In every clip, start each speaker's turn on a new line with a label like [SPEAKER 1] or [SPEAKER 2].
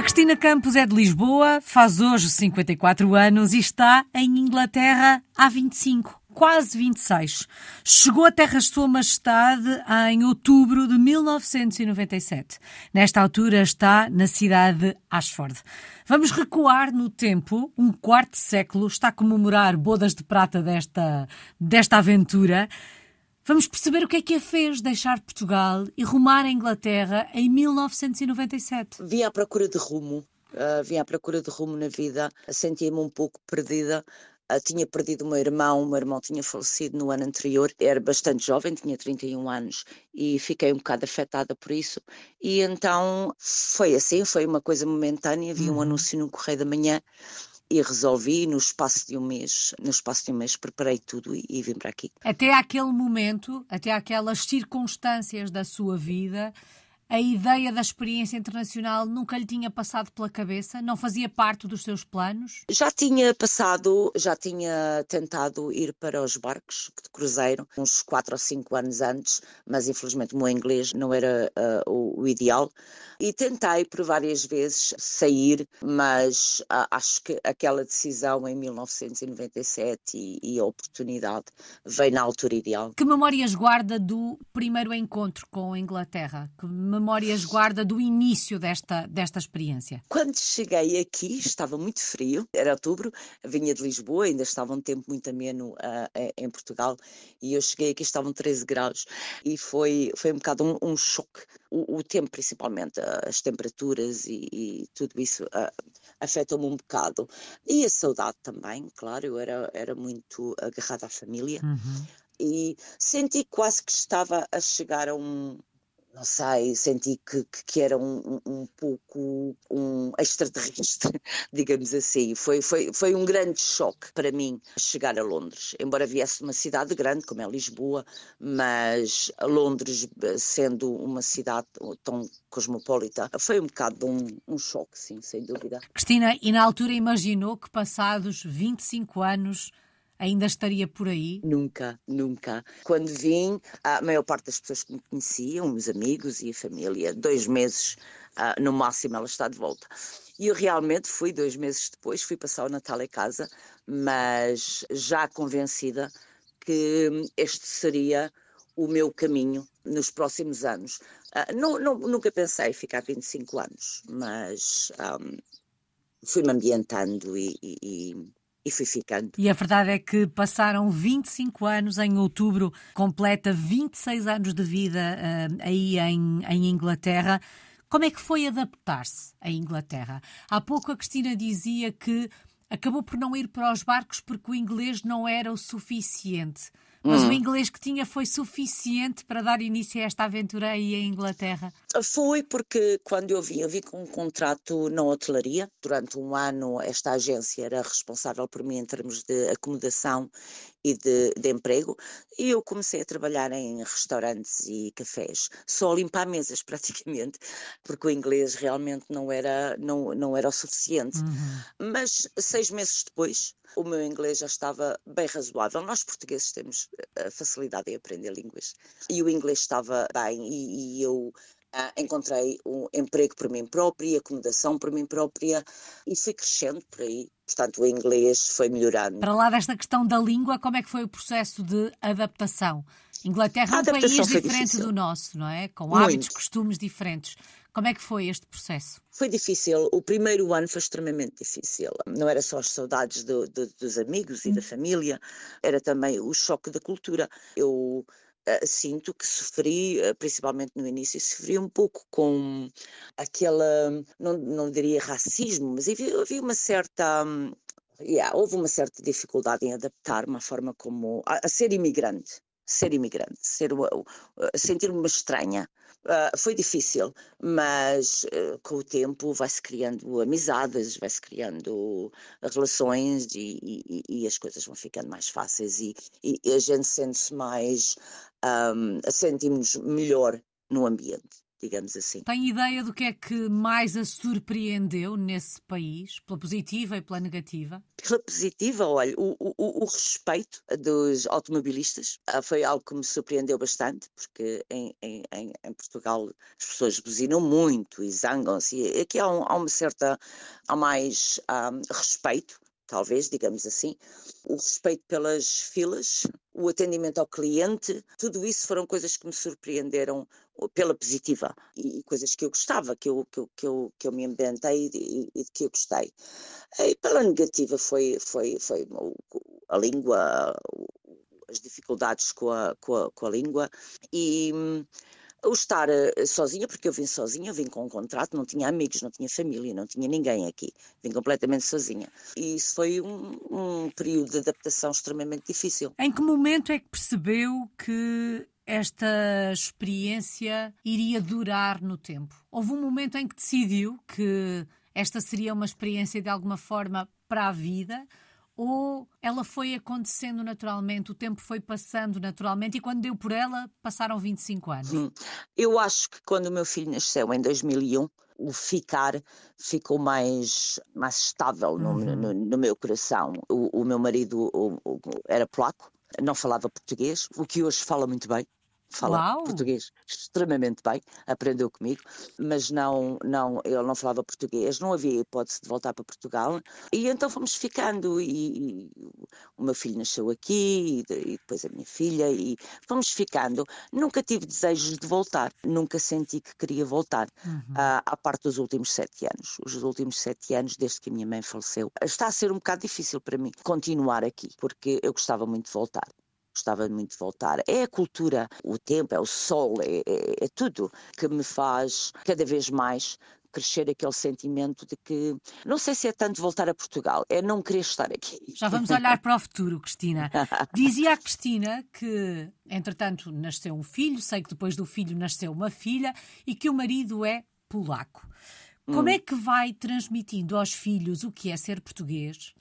[SPEAKER 1] A Cristina Campos é de Lisboa, faz hoje 54 anos e está em Inglaterra há 25 quase 26. Chegou a Terras de Sua Majestade em outubro de 1997. Nesta altura está na cidade de Ashford. Vamos recuar no tempo, um quarto século, está a comemorar bodas de prata desta, desta aventura. Vamos perceber o que é que a fez deixar Portugal e rumar à Inglaterra em 1997.
[SPEAKER 2] Vim à procura de rumo. Uh, vim à procura de rumo na vida, sentia-me um pouco perdida, uh, tinha perdido o meu irmão, o meu irmão tinha falecido no ano anterior, era bastante jovem, tinha 31 anos e fiquei um bocado afetada por isso. E então foi assim, foi uma coisa momentânea, vi um uhum. anúncio no Correio da Manhã e resolvi no espaço de um mês, no espaço de um mês preparei tudo e, e vim para aqui.
[SPEAKER 1] Até aquele momento, até aquelas circunstâncias da sua vida, a ideia da experiência internacional nunca lhe tinha passado pela cabeça? Não fazia parte dos seus planos?
[SPEAKER 2] Já tinha passado, já tinha tentado ir para os barcos de cruzeiro uns 4 ou 5 anos antes, mas infelizmente o meu inglês não era uh, o, o, ideal. E tentei por várias vezes sair, mas uh, acho que aquela decisão em 1997 e, e a oportunidade veio na altura ideal.
[SPEAKER 1] Que memórias guarda do primeiro encontro com a Inglaterra? Que memórias guarda do início desta, desta experiência?
[SPEAKER 2] Quando cheguei aqui, estava muito frio, era outubro, vinha de Lisboa, ainda estava um tempo muito ameno uh, em Portugal, e eu cheguei aqui, estavam 13 graus, e foi, foi um bocado um, um choque. O, o, tempo, principalmente, as temperaturas e, e tudo isso uh, afetou-me um bocado. E a saudade também, claro, eu era, era muito agarrada à família. Uhum. E senti quase que estava a chegar a um, não sei, senti que, que era um, um, pouco um extraterrestre, digamos assim. Foi, foi, foi um grande choque para mim chegar a Londres, embora viesse de uma cidade grande como é Lisboa, mas Londres, sendo uma cidade tão cosmopolita, foi um bocado um, um choque, sim, sem dúvida.
[SPEAKER 1] Cristina, e na altura imaginou que passados 25 anos ainda estaria por aí?
[SPEAKER 2] Nunca, nunca. Quando vim, a maior parte das pessoas que me conheciam, os amigos e a família, dois meses uh, no máximo ela está de volta. E eu realmente fui, dois meses depois, fui passar o Natal em casa, mas já convencida que este seria o meu caminho nos próximos anos. Uh, não, não, nunca pensei ficar 25 anos, mas um, fui-me ambientando e, e fui ficando.
[SPEAKER 1] E a verdade é que passaram 25 anos, em outubro completa 26 anos de vida uh, aí em, em Inglaterra. Como é que foi adaptar-se à Inglaterra? Há pouco a Cristina dizia que acabou por não ir para os barcos porque o inglês não era o suficiente. Mas hum. o inglês que tinha foi suficiente para dar início a esta aventura aí em Inglaterra?
[SPEAKER 2] Foi porque quando eu vim, eu vim com um contrato na hotelaria. Durante um ano, esta agência era responsável por mim em termos de acomodação e de, de, emprego, e eu comecei a trabalhar em restaurantes e cafés, só a limpar mesas praticamente, porque o inglês realmente não era, não, não era o suficiente. Uhum. Mas seis meses depois, o meu inglês já estava bem razoável. Nós portugueses temos a eh, facilidade em aprender línguas, e o inglês estava bem, e, e eu ah, encontrei um emprego por mim própria, acomodação por mim própria e fui crescendo por aí. Portanto, o inglês foi melhorando.
[SPEAKER 1] Para lá desta questão da língua, como é que foi o processo de adaptação? Inglaterra é um país diferente do nosso, não é? Com Muito. hábitos, costumes diferentes. Como é que foi este processo?
[SPEAKER 2] Foi difícil. O primeiro ano foi extremamente difícil. Não era só as saudades do, do, dos amigos e hum. da família, era também o choque da cultura. Eu Uh, sinto que sofri, uh, principalmente no início, sofri um pouco com aquela, não, não diria racismo, mas havia, havia uma certa. Um, yeah, houve uma certa dificuldade em adaptar-me à forma como. a, a ser imigrante ser imigrante, ser sentir-me uma estranha. Uh, foi difícil, mas uh, com o tempo vai-se criando amizades, vai-se criando relações e, e, e, as coisas vão ficando mais fáceis e, e a gente sente-se mais, um, sentimos melhor no ambiente. Digamos assim.
[SPEAKER 1] Tem ideia do que é que mais a surpreendeu nesse país, pela positiva e pela negativa?
[SPEAKER 2] Pela positiva, olha, o, o, o respeito dos automobilistas ah, foi algo que me surpreendeu bastante, porque em, em, em Portugal as pessoas buzinam muito e zangam-se, e aqui há, um, há, uma certa, há mais um, ah, respeito talvez, digamos assim, o respeito pelas filas, o atendimento ao cliente, tudo isso foram coisas que me surpreenderam pela positiva e, coisas que eu gostava, que eu, que eu, que eu, que eu me ambientei e, de que eu gostei. E pela negativa foi, foi, foi a língua, as dificuldades com a, com a, com a língua e o estar uh, sozinha, porque eu vim sozinha, eu vim com um contrato, não tinha amigos, não tinha família, não tinha ninguém aqui, vim completamente sozinha. E isso foi um, um período de adaptação extremamente difícil.
[SPEAKER 1] Em que momento é que percebeu que esta experiência iria durar no tempo? Houve um momento em que decidiu que esta seria uma experiência de alguma forma para a vida? ou ela foi acontecendo naturalmente, o tempo foi passando naturalmente e quando deu por ela passaram 25 anos? Hum.
[SPEAKER 2] Eu acho que quando o meu filho nasceu em 2001, o ficar ficou mais, mais estável no, uhum. no, no meu coração. O, o meu marido o, o, era polaco, não falava português, o que hoje fala muito bem fala Uau. português extremamente bem, aprendeu comigo, mas não, não, ele não falava português, não havia hipótese de voltar para Portugal. E então fomos ficando, e, e o meu filho nasceu aqui, e, e, depois a minha filha, e fomos ficando. Nunca tive desejos de voltar, nunca senti que queria voltar, uhum. à, à parte dos últimos sete anos. Os últimos sete anos, desde que a minha mãe faleceu, está a ser um bocado difícil para mim continuar aqui, porque eu gostava muito de voltar gostava muito de voltar. É a cultura, o tempo, é o sol, é, é, é tudo que me faz cada vez mais crescer aquele sentimento de que não sei se é tanto voltar a Portugal, é não querer estar aqui.
[SPEAKER 1] Já vamos olhar para o futuro, Cristina. Dizia a Cristina que, entretanto, nasceu um filho, sei que depois do filho nasceu uma filha e que o marido é polaco. Como hum. é que vai transmitindo aos filhos o que é ser português?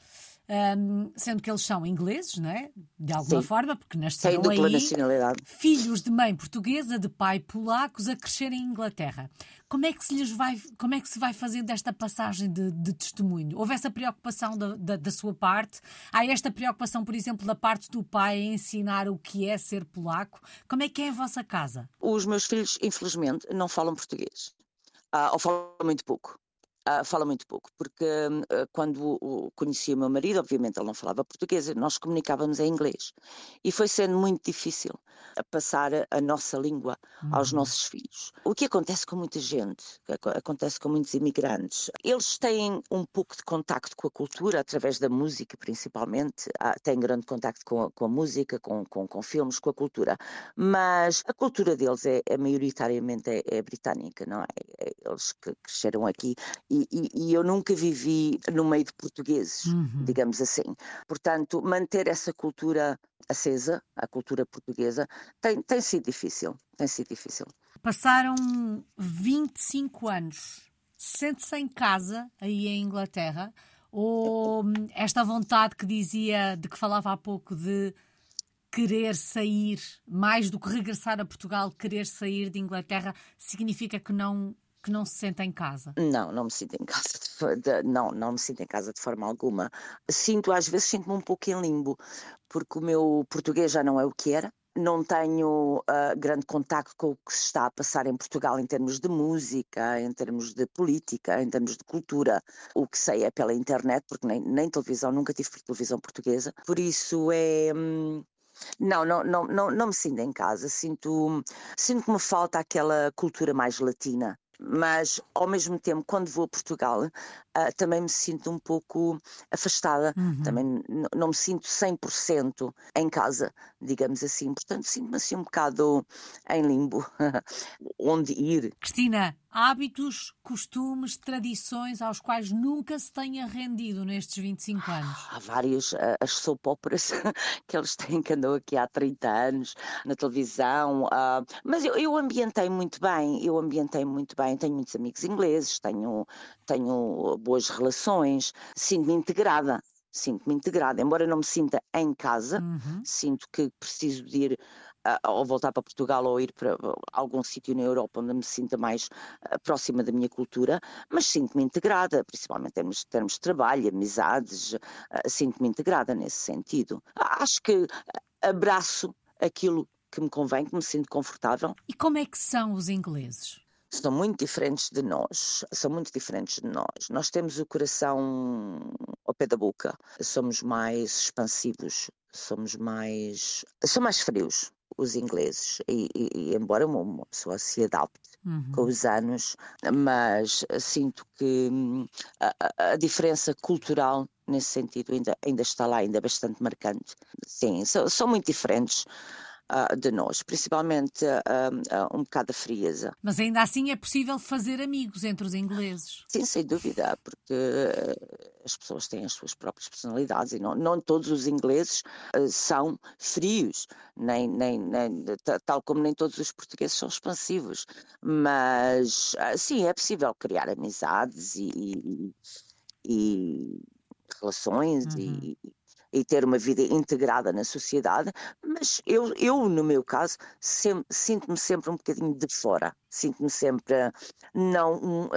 [SPEAKER 1] Um, sendo que eles são ingleses, não é? De alguma Sim. forma, porque nasceram
[SPEAKER 2] Tem
[SPEAKER 1] aí,
[SPEAKER 2] nacionalidade.
[SPEAKER 1] filhos de mãe portuguesa, de pai polacos, a crescer em Inglaterra. Como é que se lhes vai, como é que se vai fazendo esta passagem de, de testemunho? Houve essa preocupação da, da, da, sua parte? Há esta preocupação, por exemplo, da parte do pai em ensinar o que é ser polaco? Como é que é a vossa casa?
[SPEAKER 2] Os meus filhos, infelizmente, não falam português. Ah, ou falam muito pouco. Uh, fala muito pouco, porque uh, quando o, conheci o meu marido, obviamente ele não falava português, nós comunicávamos em inglês. E foi sendo muito difícil passar a nossa língua uhum. aos nossos filhos. O que acontece com muita gente, acontece com muitos imigrantes, eles têm um pouco de contacto com a cultura, através da música principalmente, ah, têm grande contacto com a, com a música, com, com, com, filmes, com a cultura, mas a cultura deles é, é maioritariamente é, é, britânica, não é? é? Eles que cresceram aqui e, e, e, eu nunca vivi no meio de portugueses, uhum. digamos assim. Portanto, manter essa cultura acesa, a cultura portuguesa, tem, tem sido difícil, tem sido difícil.
[SPEAKER 1] Passaram 25 anos. Sente-se em casa, aí em Inglaterra, ou esta vontade que dizia, de que falava há pouco, de querer sair, mais do que regressar a Portugal, querer sair de Inglaterra, significa que não que não se sente em casa?
[SPEAKER 2] Não, não me sinto em casa, de, de, não, não me sinto em casa de forma alguma. Sinto, às vezes, sinto-me um pouco em limbo, porque o meu português já não é o que era, não tenho uh, grande contacto com o que se está a passar em Portugal em termos de música, em termos de política, em termos de cultura. O que sei é pela internet, porque nem, nem televisão, nunca tive televisão portuguesa. Por isso é. Hum, não, não, não, não, não me sinto em casa. Sinto, sinto que me falta aquela cultura mais latina mas ao mesmo tempo, quando vou a Portugal, uh, também me sinto um pouco afastada, uhum. também não me sinto 100% em casa, digamos assim, portanto sinto-me assim um bocado em limbo, onde ir.
[SPEAKER 1] Cristina, hábitos, costumes, tradições aos quais nunca se tenha rendido nestes 25 anos?
[SPEAKER 2] Há vários, as soap operas que eles têm, que andam aqui há 30 anos na televisão, uh, mas eu, eu ambientei muito bem, eu ambientei muito bem, tenho muitos amigos ingleses, tenho, tenho boas relações, sinto-me integrada sinto-me integrada, embora não me sinta em casa, uhum. sinto que preciso de ir ou voltar para Portugal ou ir para algum sítio na Europa onde me sinta mais próxima da minha cultura, mas sinto-me integrada, principalmente em termos, termos de trabalho, amizades, sinto-me integrada nesse sentido. Acho que abraço aquilo que me convém, que me sinto confortável.
[SPEAKER 1] E como é que são os ingleses?
[SPEAKER 2] são muito diferentes de nós, são muito diferentes de nós. Nós temos o coração ao pé da boca, somos mais expansivos, somos mais, são mais frios os ingleses e, e, e embora uma, pessoa se adapte uhum. com os anos, mas sinto que hum, a, a, diferença cultural nesse sentido ainda, ainda está lá, ainda é bastante marcante. Sim, são, são muito diferentes uh, de nós, principalmente uh, um bocado a frieza.
[SPEAKER 1] Mas ainda assim é possível fazer amigos entre os ingleses?
[SPEAKER 2] Sim, sem dúvida, porque as pessoas têm as suas próprias personalidades e não, não todos os ingleses são frios, nem, nem, nem, tal como nem todos os portugueses são expansivos. Mas sim, é possível criar amizades e, e, e relações uhum. e, e ter uma vida integrada na sociedade, mas eu, eu no meu caso, sinto-me sempre um bocadinho de fora sinto-me sempre não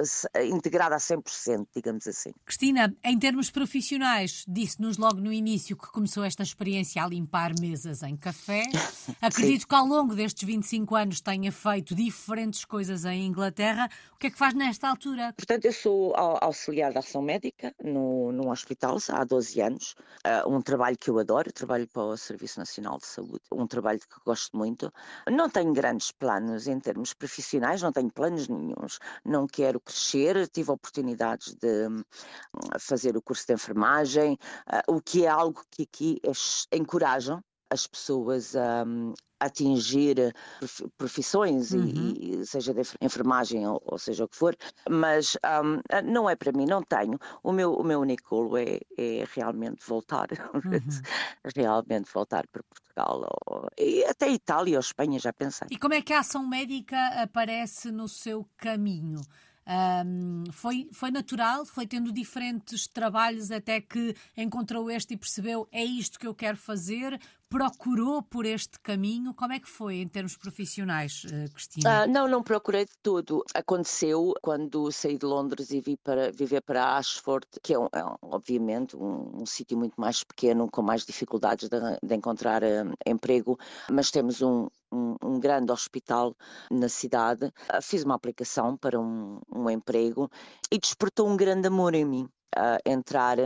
[SPEAKER 2] integrada a 100%, digamos assim.
[SPEAKER 1] Cristina, em termos profissionais, disse-nos logo no início que começou esta experiência a limpar mesas em café. Acredito que ao longo destes 25 anos tenha feito diferentes coisas em Inglaterra. O que é que faz nesta altura?
[SPEAKER 2] Portanto, eu sou auxiliar de ação médica no, num hospital há 12 anos. Uh, um trabalho que eu adoro, trabalho para o Serviço Nacional de Saúde, um trabalho que gosto muito. Não tenho grandes planos em termos profissionais não tenho planos nenhums, não quero crescer, tive oportunidades de hum, fazer o curso de enfermagem, ah, o que é algo que aqui encorajam as pessoas a, hum, atingir profissões, uhum. e, e, seja de enfermagem ou, ou, seja o que for, mas um, não é para mim, não tenho. O meu, o meu único golo é, é realmente voltar, uhum. realmente voltar para Portugal ou, e até Itália ou Espanha, já pensei.
[SPEAKER 1] E como é que a ação médica aparece no seu caminho? Um, foi, foi natural, foi tendo diferentes trabalhos até que encontrou este e percebeu é isto que eu quero fazer, procurou por este caminho. Como é que foi em termos profissionais, eh, Cristina?
[SPEAKER 2] Ah, não, não procurei de tudo. Aconteceu quando saí de Londres e vi para viver para Ashford, que é, um, é um, obviamente um, um sítio muito mais pequeno, com mais dificuldades de, de encontrar uh, emprego, mas temos um, um, um, grande hospital na cidade. Uh, fiz uma aplicação para um, um emprego e despertou um grande amor em mim. Uh, entrar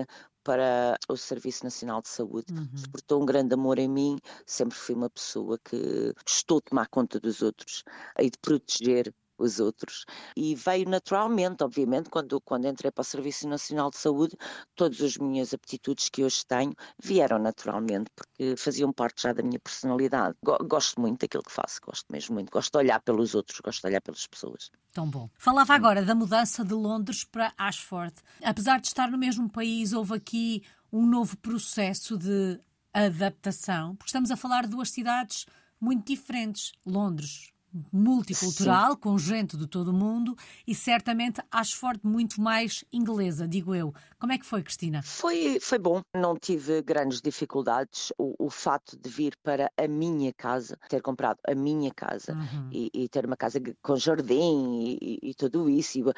[SPEAKER 2] para o Serviço Nacional de Saúde. Uhum. Despertou um grande amor em mim, sempre fui uma pessoa que gostou de tomar conta dos outros e de proteger os outros. E veio naturalmente, obviamente, quando, quando entrei para o Serviço Nacional de Saúde, todas as minhas aptitudes que hoje tenho vieram naturalmente, porque faziam parte já da minha personalidade. Gosto muito daquilo que faço, gosto mesmo muito. Gosto de olhar pelos outros, gosto de olhar pelas pessoas.
[SPEAKER 1] Tão bom. Falava agora da mudança de Londres para Ashford. Apesar de estar no mesmo país, houve aqui um novo processo de adaptação, porque estamos a falar de duas cidades muito diferentes. Londres, multicultural, Sim. com gente de todo o mundo e certamente Ashford muito mais inglesa, digo eu. Como é que foi, Cristina?
[SPEAKER 2] Foi, foi bom, não tive grandes dificuldades. O, o fato de vir para a minha casa, ter comprado a minha casa uhum. e, e, ter uma casa com jardim e, e tudo isso, e uh,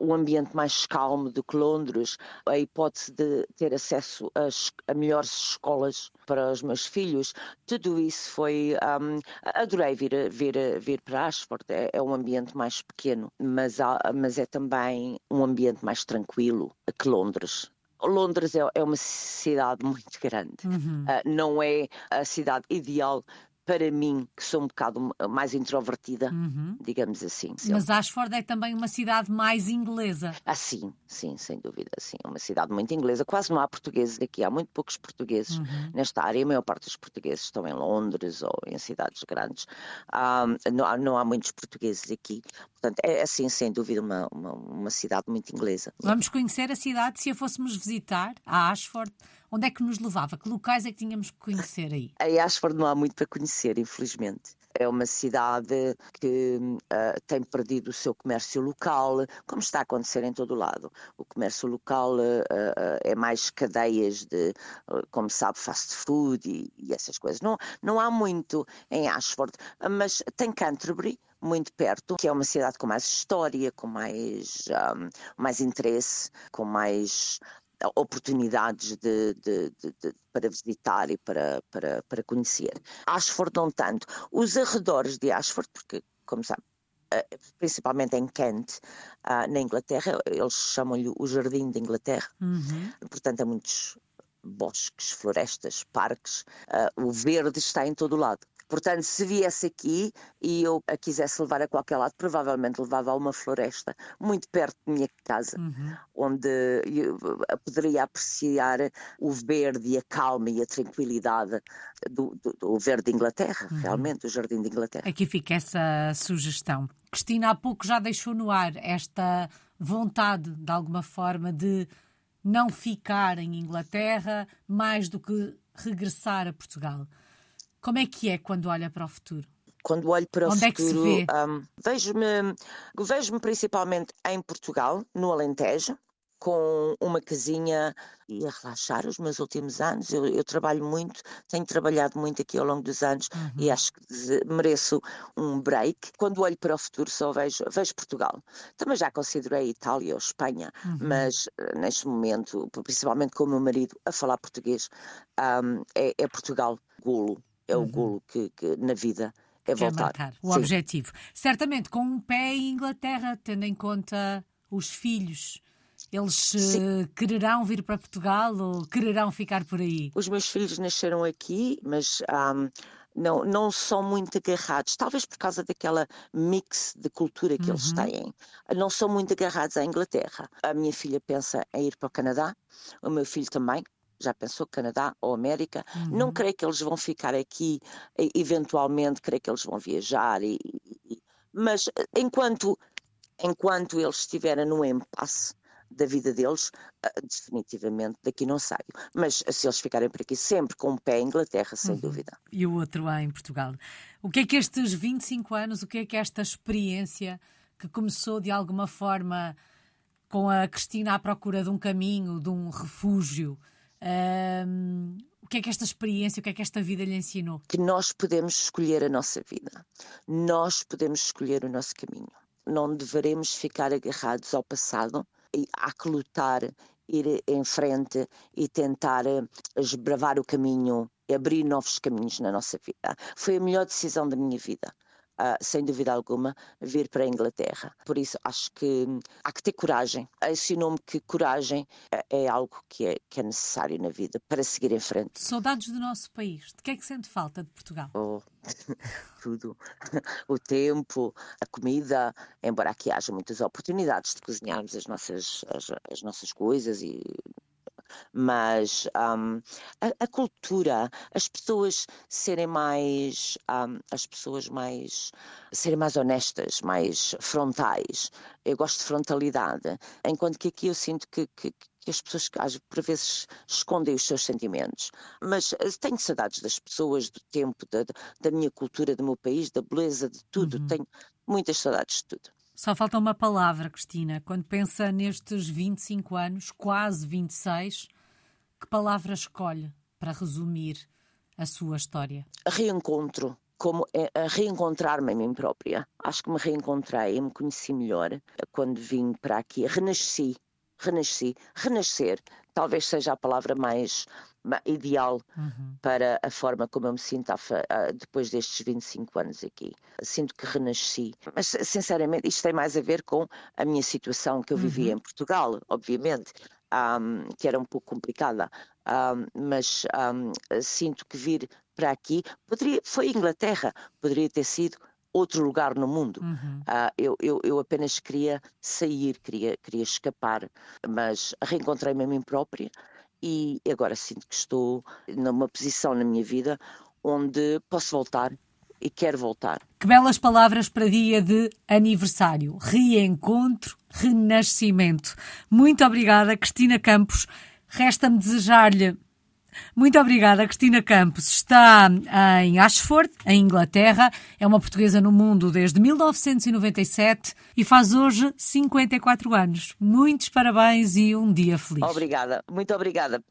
[SPEAKER 2] o ambiente mais calmo do que Londres, a hipótese de ter acesso a, a melhores escolas para os meus filhos, tudo isso foi. Um, adorei vir, vir vir para Ashford é, é um ambiente mais pequeno, mas, há, mas é também um ambiente mais tranquilo que Londres. Londres é, é, uma cidade muito grande, uhum. uh, não é a cidade ideal para mim, que sou um bocado mais introvertida, uhum. digamos assim.
[SPEAKER 1] Mas Ashford é também uma cidade mais inglesa.
[SPEAKER 2] Ah, sim, sim, sem dúvida, sim. É uma cidade muito inglesa. Quase não há portugueses aqui, há muito poucos portugueses uhum. nesta área. A maior parte dos portugueses estão em Londres ou em cidades grandes. Ah, não, há, não há muitos portugueses aqui. Portanto, é assim, sem dúvida, uma, uma, uma cidade muito inglesa.
[SPEAKER 1] Vamos conhecer a cidade se a fôssemos visitar, a Ashford. Onde é que nos levava? Que locais é que tínhamos que conhecer aí?
[SPEAKER 2] Em Ashford não há muito para conhecer, infelizmente. é uma cidade que uh, tem perdido o seu comércio local, como está a acontecer em todo o lado. O comércio local uh, uh, é mais cadeias de, como sabe, fast food e, e, essas coisas. Não, não há muito em Ashford, mas tem Canterbury, muito perto, que é uma cidade com mais história, com mais, um, mais interesse, com mais oportunidades de, de, de, para visitar e para, para, para conhecer. Ashford não tanto. Os arredores de Ashford, porque, como sabe, eh, principalmente em Kent, ah, na Inglaterra, eles chamam-lhe o Jardim da Inglaterra, uhum. portanto há muitos bosques, florestas, parques, ah, o verde está em todo o lado. Portanto, se viesse aqui e eu a quisesse levar a qualquer lado, provavelmente levava a uma floresta muito perto da minha casa, uhum. onde eu poderia apreciar o verde e a calma e a tranquilidade do, do, do verde de Inglaterra, uhum. realmente, o Jardim de Inglaterra.
[SPEAKER 1] Aqui fica essa sugestão. Cristina há pouco já deixou no ar esta vontade, de alguma forma, de não ficar em Inglaterra mais do que regressar a Portugal. Como é que é quando olha para o futuro?
[SPEAKER 2] Quando olho para Onde o futuro, é um, vejo-me vejo principalmente em Portugal, no Alentejo, com uma casinha e a relaxar os meus últimos anos. Eu, eu, trabalho muito, tenho trabalhado muito aqui ao longo dos anos uhum. e acho que mereço um break. Quando olho para o futuro, só vejo, vejo Portugal. Também já considerei Itália ou Espanha, uhum. mas uh, neste momento, principalmente com o meu marido a falar português, um, é, é Portugal, golo é o uhum. golo que, que, na vida é Quer voltar.
[SPEAKER 1] Marcar o Sim. objetivo. Certamente com um pé em Inglaterra, tendo em conta os filhos. Eles uh, quererão vir para Portugal ou quererão ficar por aí?
[SPEAKER 2] Os meus filhos nasceram aqui, mas um, não, não são muito agarrados, talvez por causa daquela mix de cultura que uhum. eles têm. Não são muito agarrados à Inglaterra. A minha filha pensa em ir para o Canadá, o meu filho também, já pensou Canadá ou América? Uhum. Não creio que eles vão ficar aqui, eventualmente, creio que eles vão viajar, e, e, mas eh, enquanto, enquanto eles estiverem no impasse da vida deles, uh, definitivamente daqui não saio. Mas se eles ficarem por aqui sempre com o um pé em Inglaterra, sem uhum. dúvida.
[SPEAKER 1] E o outro é em Portugal. O que é que estes 25 anos, o que é que esta experiência que começou de alguma forma com a Cristina à procura de um caminho, de um refúgio, um, o que é que esta experiência, o que é que esta vida lhe ensinou?
[SPEAKER 2] Que nós podemos escolher a nossa vida, nós podemos escolher o nosso caminho. Não deveremos ficar agarrados ao passado e há que lutar, ir em frente e tentar esbravar o caminho, abrir novos caminhos na nossa vida. Foi a melhor decisão da minha vida uh, sem dúvida alguma, vir para a Inglaterra. Por isso, acho que há que ter coragem. Ensinou-me que coragem é, é algo que é, que é necessário na vida para seguir em frente.
[SPEAKER 1] Saudades do nosso país. De que é que sente falta de Portugal?
[SPEAKER 2] Oh, tudo. O tempo, a comida, embora aqui haja muitas oportunidades de cozinharmos as nossas, as, as nossas coisas e mas um, a, a, cultura, as pessoas serem mais, um, as pessoas mais, serem mais honestas, mais frontais. Eu gosto de frontalidade, enquanto que aqui eu sinto que, que que as pessoas por vezes escondem os seus sentimentos. Mas eh, tenho saudades das pessoas, do tempo, da, da minha cultura, do meu país, da beleza, de tudo. Uhum. Tenho muitas saudades de tudo.
[SPEAKER 1] Só falta uma palavra, Cristina. Quando pensa nestes 25 anos, quase 26, que palavra escolhe para resumir a sua história?
[SPEAKER 2] Reencontro. Como é, reencontrar-me a mim própria. Acho que me reencontrei, me conheci melhor quando vim para aqui. Renasci, renasci. Renascer talvez seja a palavra mais ideal uhum. para a forma como eu me sinto depois destes 25 anos aqui. Sinto que renasci. Mas, sinceramente, isto tem mais a ver com a minha situação que eu vivia uhum. em Portugal, obviamente. Um, que era um pouco complicada, um, mas um, sinto que vir para aqui poderia, foi Inglaterra, poderia ter sido outro lugar no mundo. Uhum. Uh, eu, eu, eu, apenas queria sair, queria, queria escapar, mas reencontrei-me a mim própria e agora sinto que estou numa posição na minha vida onde posso voltar e quero voltar.
[SPEAKER 1] Que belas palavras para dia de aniversário. Reencontro, renascimento. Muito obrigada, Cristina Campos. Resta-me desejar-lhe Muito obrigada, Cristina Campos. Está em Ashford, em Inglaterra. É uma portuguesa no mundo desde 1997 e faz hoje 54 anos. Muitos parabéns e um dia feliz.
[SPEAKER 2] Obrigada, muito obrigada.